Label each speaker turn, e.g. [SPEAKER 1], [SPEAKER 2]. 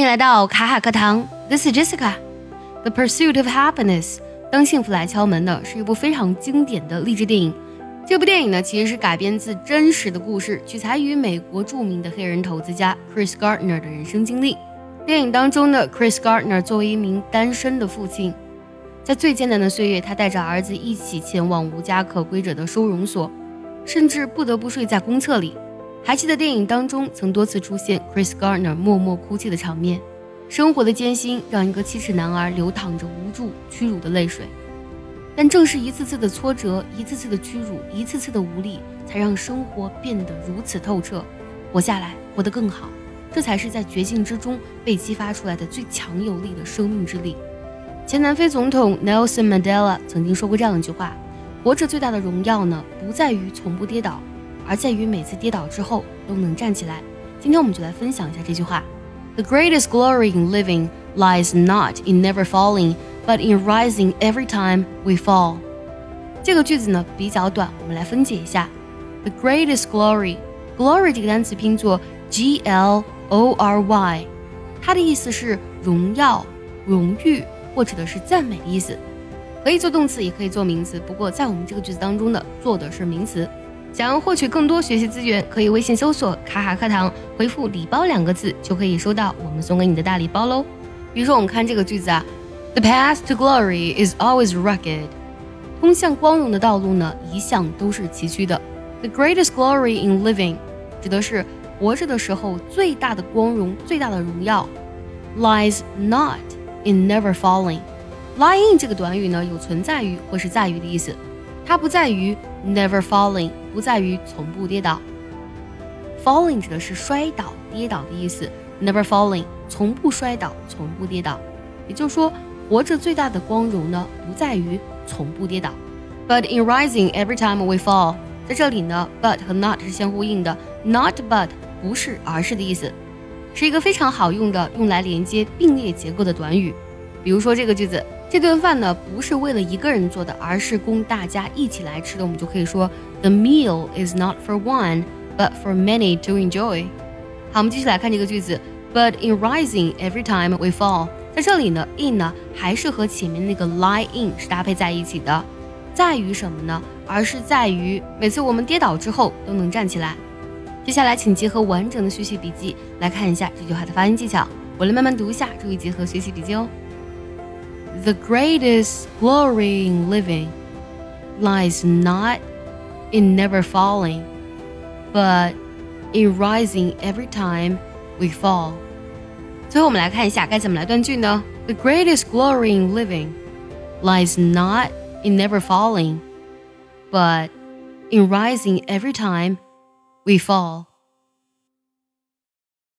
[SPEAKER 1] 欢迎来到卡卡课堂，This is Jessica。The Pursuit of Happiness，当幸福来敲门呢，是一部非常经典的励志电影。这部电影呢，其实是改编自真实的故事，取材于美国著名的黑人投资家 Chris Gardner 的人生经历。电影当中的 Chris Gardner 作为一名单身的父亲，在最艰难的岁月，他带着儿子一起前往无家可归者的收容所，甚至不得不睡在公厕里。还记得电影当中曾多次出现 Chris Gardner 默默哭泣的场面。生活的艰辛让一个七尺男儿流淌着无助、屈辱的泪水。但正是一次次的挫折，一次次的屈辱，一次次的无力，才让生活变得如此透彻。活下来，活得更好，这才是在绝境之中被激发出来的最强有力的生命之力。前南非总统 Nelson Mandela 曾经说过这样一句话：“活着最大的荣耀呢，不在于从不跌倒，而在于每次跌倒之后都能站起来。”今天我们就来分享一下这句话：“The greatest glory in living lies not in never falling。” But in rising every time we fall，这个句子呢比较短，我们来分解一下。The greatest glory，glory 这个单词拼作 G L O R Y，它的意思是荣耀、荣誉或指的是赞美的意思，可以做动词，也可以做名词。不过在我们这个句子当中呢，做的是名词。想要获取更多学习资源，可以微信搜索“卡卡课堂”，回复“礼包”两个字，就可以收到我们送给你的大礼包喽。比如说，我们看这个句子啊。The path to glory is always rugged。通向光荣的道路呢，一向都是崎岖的。The greatest glory in living，指的是活着的时候最大的光荣、最大的荣耀，lies not in never falling。lie in 这个短语呢，有存在于或是在于的意思，它不在于 never falling，不在于从不跌倒。falling 指的是摔倒、跌倒的意思，never falling 从不摔倒、从不跌倒，也就是说。活着最大的光荣呢，不在于从不跌倒，but in rising every time we fall。在这里呢，but 和 not 是相呼应的，not but 不是而是的意思，是一个非常好用的用来连接并列结构的短语。比如说这个句子，这顿饭呢不是为了一个人做的，而是供大家一起来吃的，我们就可以说 The meal is not for one, but for many to enjoy。好，我们继续来看这个句子，but in rising every time we fall。在这里呢，in 呢还是和前面那个 lie in 是搭配在一起的，在于什么呢？而是在于每次我们跌倒之后都能站起来。接下来，请结合完整的学习笔记来看一下这句话的发音技巧。我来慢慢读一下，注意结合学习笔记哦。The greatest glory in living lies not in never falling, but in rising every time we fall. 最后我们来看一下该怎么来断句呢？The greatest glory in living lies not in never falling, but in rising every time we fall.